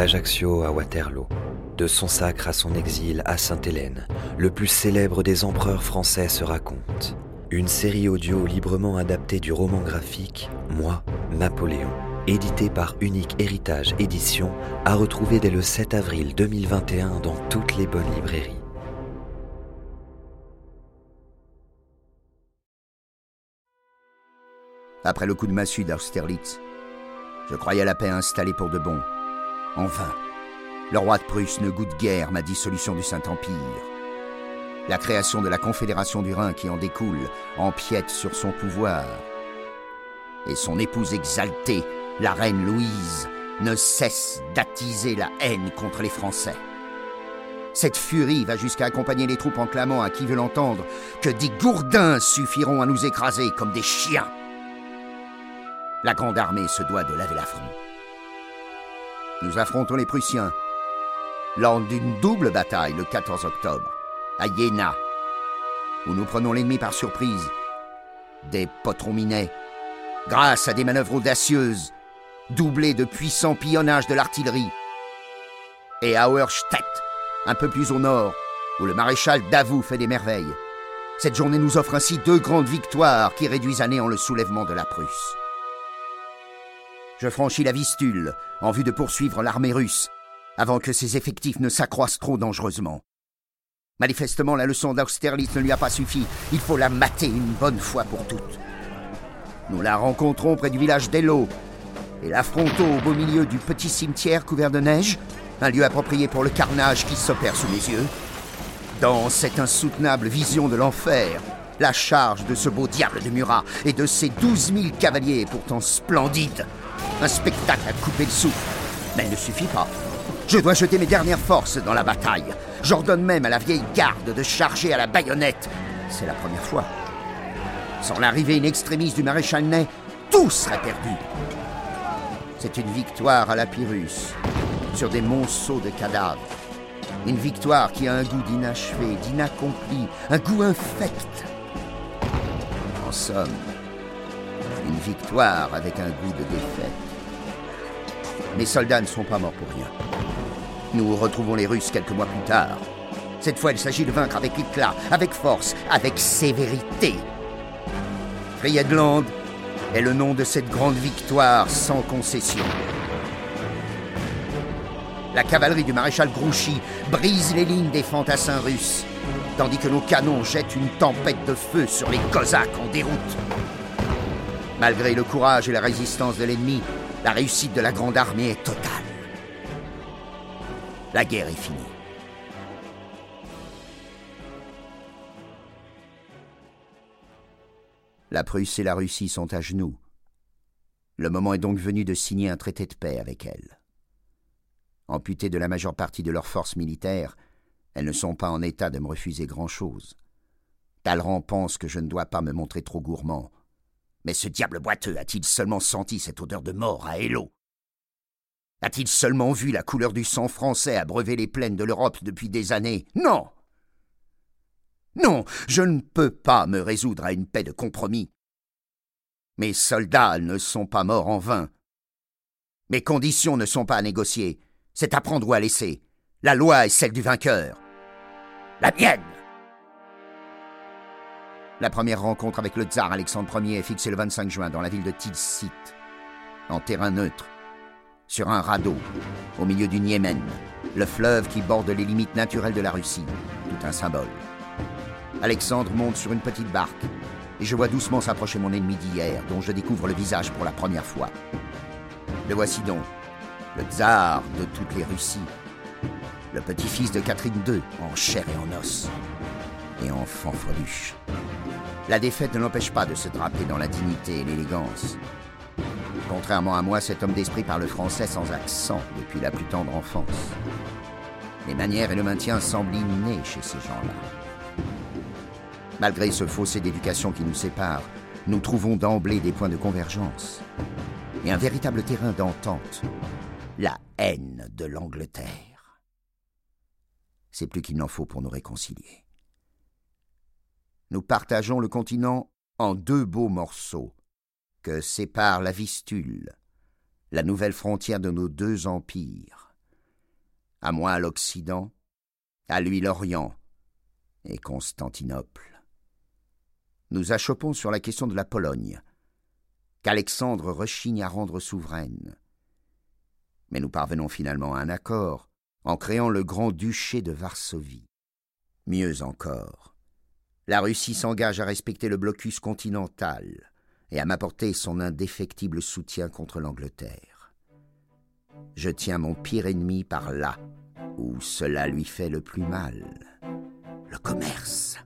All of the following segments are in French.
D'Ajaccio à Waterloo, de son sacre à son exil à Sainte-Hélène, le plus célèbre des empereurs français se raconte. Une série audio librement adaptée du roman graphique Moi, Napoléon, édité par Unique Héritage Édition, à retrouver dès le 7 avril 2021 dans toutes les bonnes librairies. Après le coup de massue d'Austerlitz, je croyais la paix installée pour de bon. En vain. Le roi de Prusse ne goûte guère ma dissolution du Saint-Empire. La création de la Confédération du Rhin qui en découle empiète sur son pouvoir. Et son épouse exaltée, la reine Louise, ne cesse d'attiser la haine contre les Français. Cette furie va jusqu'à accompagner les troupes en clamant à qui veut l'entendre que des gourdins suffiront à nous écraser comme des chiens. La grande armée se doit de laver l'affront. Nous affrontons les Prussiens lors d'une double bataille le 14 octobre, à Jena, où nous prenons l'ennemi par surprise. Des potrons minets, grâce à des manœuvres audacieuses, doublées de puissants pillonnages de l'artillerie. Et à Auerstedt, un peu plus au nord, où le maréchal Davout fait des merveilles. Cette journée nous offre ainsi deux grandes victoires qui réduisent à néant le soulèvement de la Prusse. Je franchis la Vistule en vue de poursuivre l'armée russe avant que ses effectifs ne s'accroissent trop dangereusement. Manifestement, la leçon d'Austerlitz ne lui a pas suffi. Il faut la mater une bonne fois pour toutes. Nous la rencontrons près du village d'Elo et l'affrontons au beau milieu du petit cimetière couvert de neige, un lieu approprié pour le carnage qui s'opère sous mes yeux. Dans cette insoutenable vision de l'enfer, la charge de ce beau diable de Murat et de ses douze mille cavaliers pourtant splendides un spectacle à couper le souffle. Mais il ne suffit pas. Je dois jeter mes dernières forces dans la bataille. J'ordonne même à la vieille garde de charger à la baïonnette. C'est la première fois. Sans l'arrivée in extremis du maréchal Ney, tout serait perdu. C'est une victoire à la Pyrrhus, sur des monceaux de cadavres. Une victoire qui a un goût d'inachevé, d'inaccompli, un goût infect. En somme, victoire avec un goût de défaite. Mes soldats ne sont pas morts pour rien. Nous retrouvons les Russes quelques mois plus tard. Cette fois, il s'agit de vaincre avec éclat, avec force, avec sévérité. Friedland est le nom de cette grande victoire sans concession. La cavalerie du maréchal Grouchy brise les lignes des fantassins russes, tandis que nos canons jettent une tempête de feu sur les Cosaques en déroute. Malgré le courage et la résistance de l'ennemi, la réussite de la grande armée est totale. La guerre est finie. La Prusse et la Russie sont à genoux. Le moment est donc venu de signer un traité de paix avec elles. Amputées de la majeure partie de leurs forces militaires, elles ne sont pas en état de me refuser grand-chose. Talleyrand pense que je ne dois pas me montrer trop gourmand. Mais ce diable boiteux a-t-il seulement senti cette odeur de mort à Hello A-t-il seulement vu la couleur du sang français abreuver les plaines de l'Europe depuis des années? Non Non, je ne peux pas me résoudre à une paix de compromis. Mes soldats ne sont pas morts en vain. Mes conditions ne sont pas à négocier. C'est à prendre ou à laisser. La loi est celle du vainqueur. La mienne la première rencontre avec le tsar Alexandre Ier est fixée le 25 juin dans la ville de Tilsit, en terrain neutre, sur un radeau, au milieu du Niémen, le fleuve qui borde les limites naturelles de la Russie, tout un symbole. Alexandre monte sur une petite barque, et je vois doucement s'approcher mon ennemi d'hier, dont je découvre le visage pour la première fois. Le voici donc, le tsar de toutes les Russies, le petit-fils de Catherine II, en chair et en os, et en fanfreluche La défaite ne l'empêche pas de se draper dans la dignité et l'élégance. Contrairement à moi, cet homme d'esprit parle français sans accent depuis la plus tendre enfance. Les manières et le maintien semblent innés chez ces gens-là. Malgré ce fossé d'éducation qui nous sépare, nous trouvons d'emblée des points de convergence et un véritable terrain d'entente, la haine de l'Angleterre. C'est plus qu'il n'en faut pour nous réconcilier. Nous partageons le continent en deux beaux morceaux que sépare la Vistule, la nouvelle frontière de nos deux empires. À moi l'Occident, à lui l'Orient et Constantinople. Nous achoppons sur la question de la Pologne, qu'Alexandre rechigne à rendre souveraine. Mais nous parvenons finalement à un accord en créant le grand-duché de Varsovie. Mieux encore, la Russie s'engage à respecter le blocus continental et à m'apporter son indéfectible soutien contre l'Angleterre. Je tiens mon pire ennemi par là où cela lui fait le plus mal, le commerce.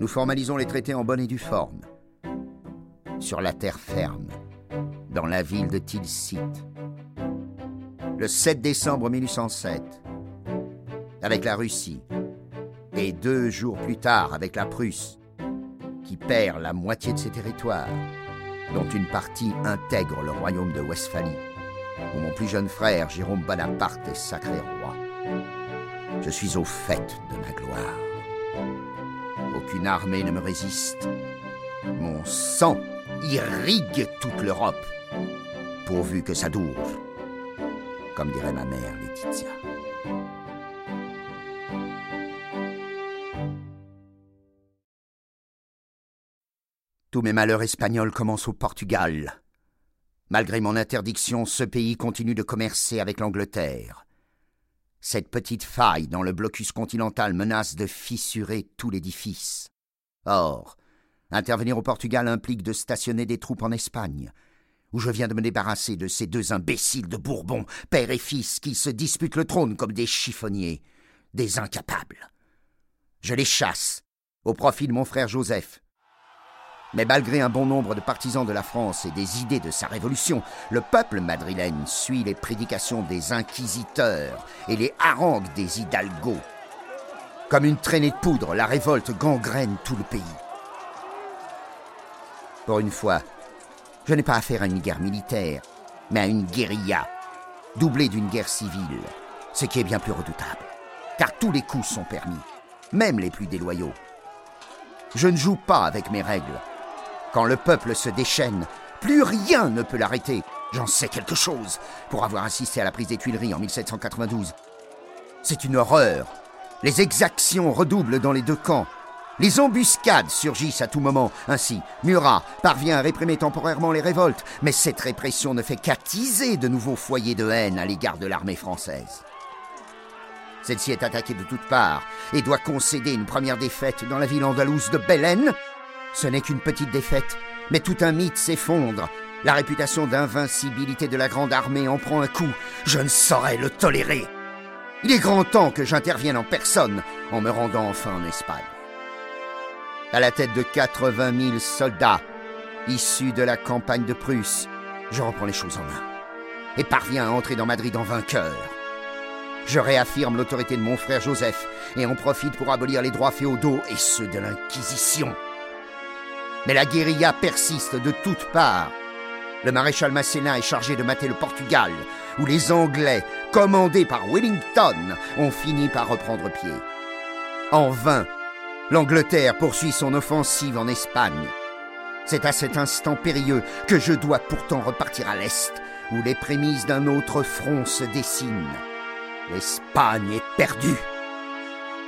Nous formalisons les traités en bonne et due forme, sur la terre ferme, dans la ville de Tilsit. Le 7 décembre 1807, avec la Russie, et deux jours plus tard avec la Prusse, qui perd la moitié de ses territoires, dont une partie intègre le royaume de Westphalie, où mon plus jeune frère Jérôme Bonaparte est sacré roi. Je suis au fait de ma gloire. Aucune armée ne me résiste. Mon sang irrigue toute l'Europe, pourvu que ça dure, comme dirait ma mère Laetitia. Tous mes malheurs espagnols commencent au Portugal. Malgré mon interdiction, ce pays continue de commercer avec l'Angleterre. Cette petite faille dans le blocus continental menace de fissurer tout l'édifice. Or, intervenir au Portugal implique de stationner des troupes en Espagne, où je viens de me débarrasser de ces deux imbéciles de Bourbon, père et fils, qui se disputent le trône comme des chiffonniers, des incapables. Je les chasse, au profit de mon frère Joseph, mais malgré un bon nombre de partisans de la France et des idées de sa révolution, le peuple madrilène suit les prédications des inquisiteurs et les harangues des hidalgos. Comme une traînée de poudre, la révolte gangrène tout le pays. Pour une fois, je n'ai pas affaire à une guerre militaire, mais à une guérilla, doublée d'une guerre civile, ce qui est bien plus redoutable, car tous les coups sont permis, même les plus déloyaux. Je ne joue pas avec mes règles, quand le peuple se déchaîne, plus rien ne peut l'arrêter. J'en sais quelque chose, pour avoir assisté à la prise des Tuileries en 1792. C'est une horreur. Les exactions redoublent dans les deux camps. Les embuscades surgissent à tout moment. Ainsi, Murat parvient à réprimer temporairement les révoltes, mais cette répression ne fait qu'attiser de nouveaux foyers de haine à l'égard de l'armée française. Celle-ci est attaquée de toutes parts et doit concéder une première défaite dans la ville andalouse de Belen, ce n'est qu'une petite défaite, mais tout un mythe s'effondre. La réputation d'invincibilité de la grande armée en prend un coup. Je ne saurais le tolérer. Il est grand temps que j'intervienne en personne en me rendant enfin en Espagne. À la tête de 80 000 soldats issus de la campagne de Prusse, je reprends les choses en main et parviens à entrer dans Madrid en vainqueur. Je réaffirme l'autorité de mon frère Joseph et en profite pour abolir les droits féodaux et ceux de l'Inquisition. Mais la guérilla persiste de toutes parts. Le maréchal Masséna est chargé de mater le Portugal, où les Anglais, commandés par Wellington, ont fini par reprendre pied. En vain, l'Angleterre poursuit son offensive en Espagne. C'est à cet instant périlleux que je dois pourtant repartir à l'Est, où les prémices d'un autre front se dessinent. L'Espagne est perdue.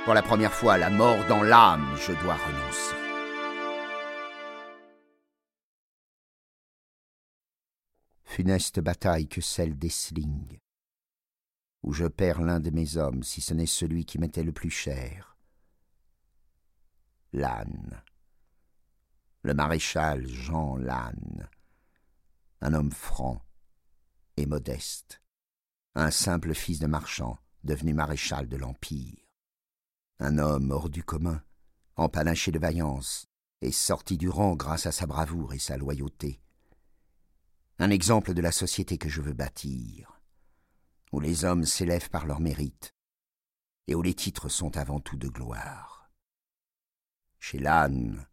Pour la première fois, la mort dans l'âme, je dois renoncer. Funeste bataille que celle d'Essling, où je perds l'un de mes hommes, si ce n'est celui qui m'était le plus cher. Lannes, le maréchal Jean Lannes, un homme franc et modeste, un simple fils de marchand devenu maréchal de l'Empire, un homme hors du commun, empanaché de vaillance, et sorti du rang grâce à sa bravoure et sa loyauté. Un exemple de la société que je veux bâtir, où les hommes s'élèvent par leur mérite, et où les titres sont avant tout de gloire. Chez l'âne,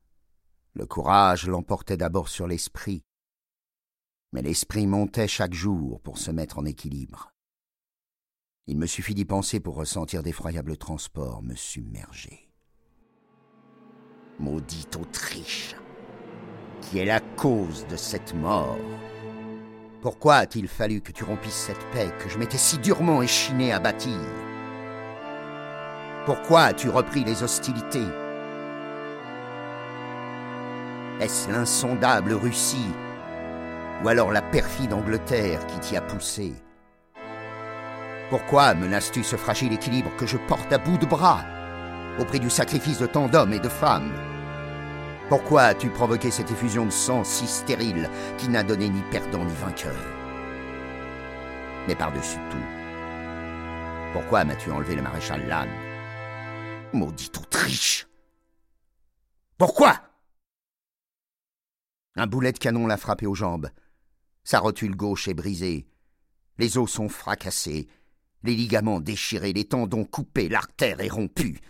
le courage l'emportait d'abord sur l'esprit, mais l'esprit montait chaque jour pour se mettre en équilibre. Il me suffit d'y penser pour ressentir d'effroyables transports me submerger. Maudite Autriche, qui est la cause de cette mort. Pourquoi a-t-il fallu que tu rompisses cette paix que je m'étais si durement échiné à bâtir? Pourquoi as-tu repris les hostilités? Est-ce l'insondable Russie ou alors la perfide Angleterre qui t'y a poussé? Pourquoi menaces-tu ce fragile équilibre que je porte à bout de bras au prix du sacrifice de tant d'hommes et de femmes? Pourquoi as-tu provoqué cette effusion de sang si stérile qui n'a donné ni perdant ni vainqueur? Mais par-dessus tout, pourquoi m'as-tu enlevé le maréchal Lannes? Maudite Autriche Pourquoi? Un boulet de canon l'a frappé aux jambes. Sa rotule gauche est brisée. Les os sont fracassés, les ligaments déchirés, les tendons coupés, l'artère est rompue.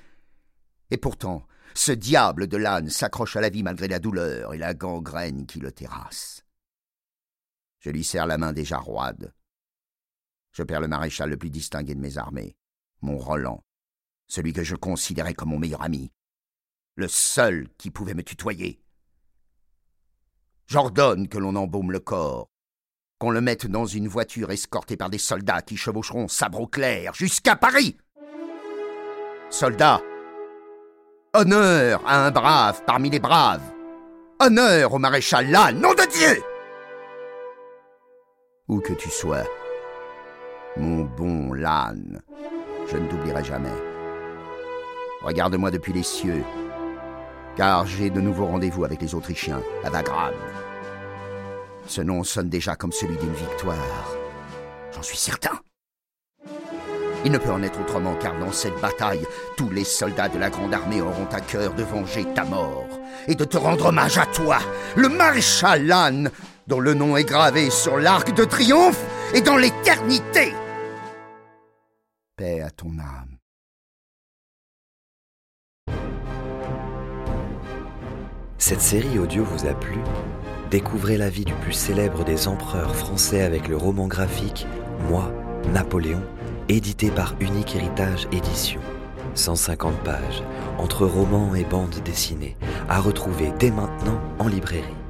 Et pourtant, ce diable de l'âne s'accroche à la vie malgré la douleur et la gangrène qui le terrasse. Je lui serre la main déjà roide. Je perds le maréchal le plus distingué de mes armées, mon Roland, celui que je considérais comme mon meilleur ami, le seul qui pouvait me tutoyer. J'ordonne que l'on embaume le corps, qu'on le mette dans une voiture escortée par des soldats qui chevaucheront sabre au clair jusqu'à Paris. Soldats, honneur à un brave parmi les braves, honneur au maréchal là, nom de Dieu Où que tu sois, mon bon Lannes, je ne t'oublierai jamais. Regarde-moi depuis les cieux, car j'ai de nouveaux rendez-vous avec les Autrichiens à Wagram. Ce nom sonne déjà comme celui d'une victoire. J'en suis certain. Il ne peut en être autrement car dans cette bataille, tous les soldats de la Grande Armée auront à cœur de venger ta mort et de te rendre hommage à toi, le maréchal Lannes, dont le nom est gravé sur l'arc de triomphe et dans l'éternité. Paix à ton âme. Cette série audio vous a plu? Découvrez la vie du plus célèbre des empereurs français avec le roman graphique Moi, Napoléon, édité par Unique Héritage Édition. 150 pages, entre romans et bandes dessinées, à retrouver dès maintenant en librairie.